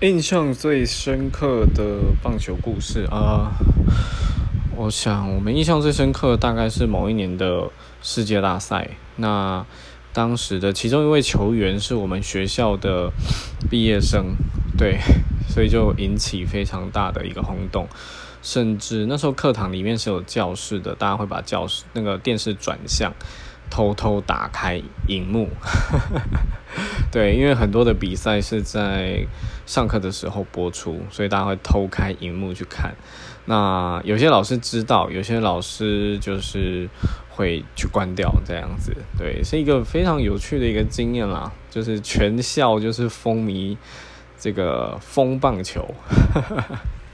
印象最深刻的棒球故事啊，我想我们印象最深刻大概是某一年的世界大赛。那当时的其中一位球员是我们学校的毕业生，对，所以就引起非常大的一个轰动。甚至那时候课堂里面是有教室的，大家会把教室那个电视转向。偷偷打开荧幕，对，因为很多的比赛是在上课的时候播出，所以大家会偷开荧幕去看。那有些老师知道，有些老师就是会去关掉这样子。对，是一个非常有趣的一个经验啦，就是全校就是风靡这个风棒球。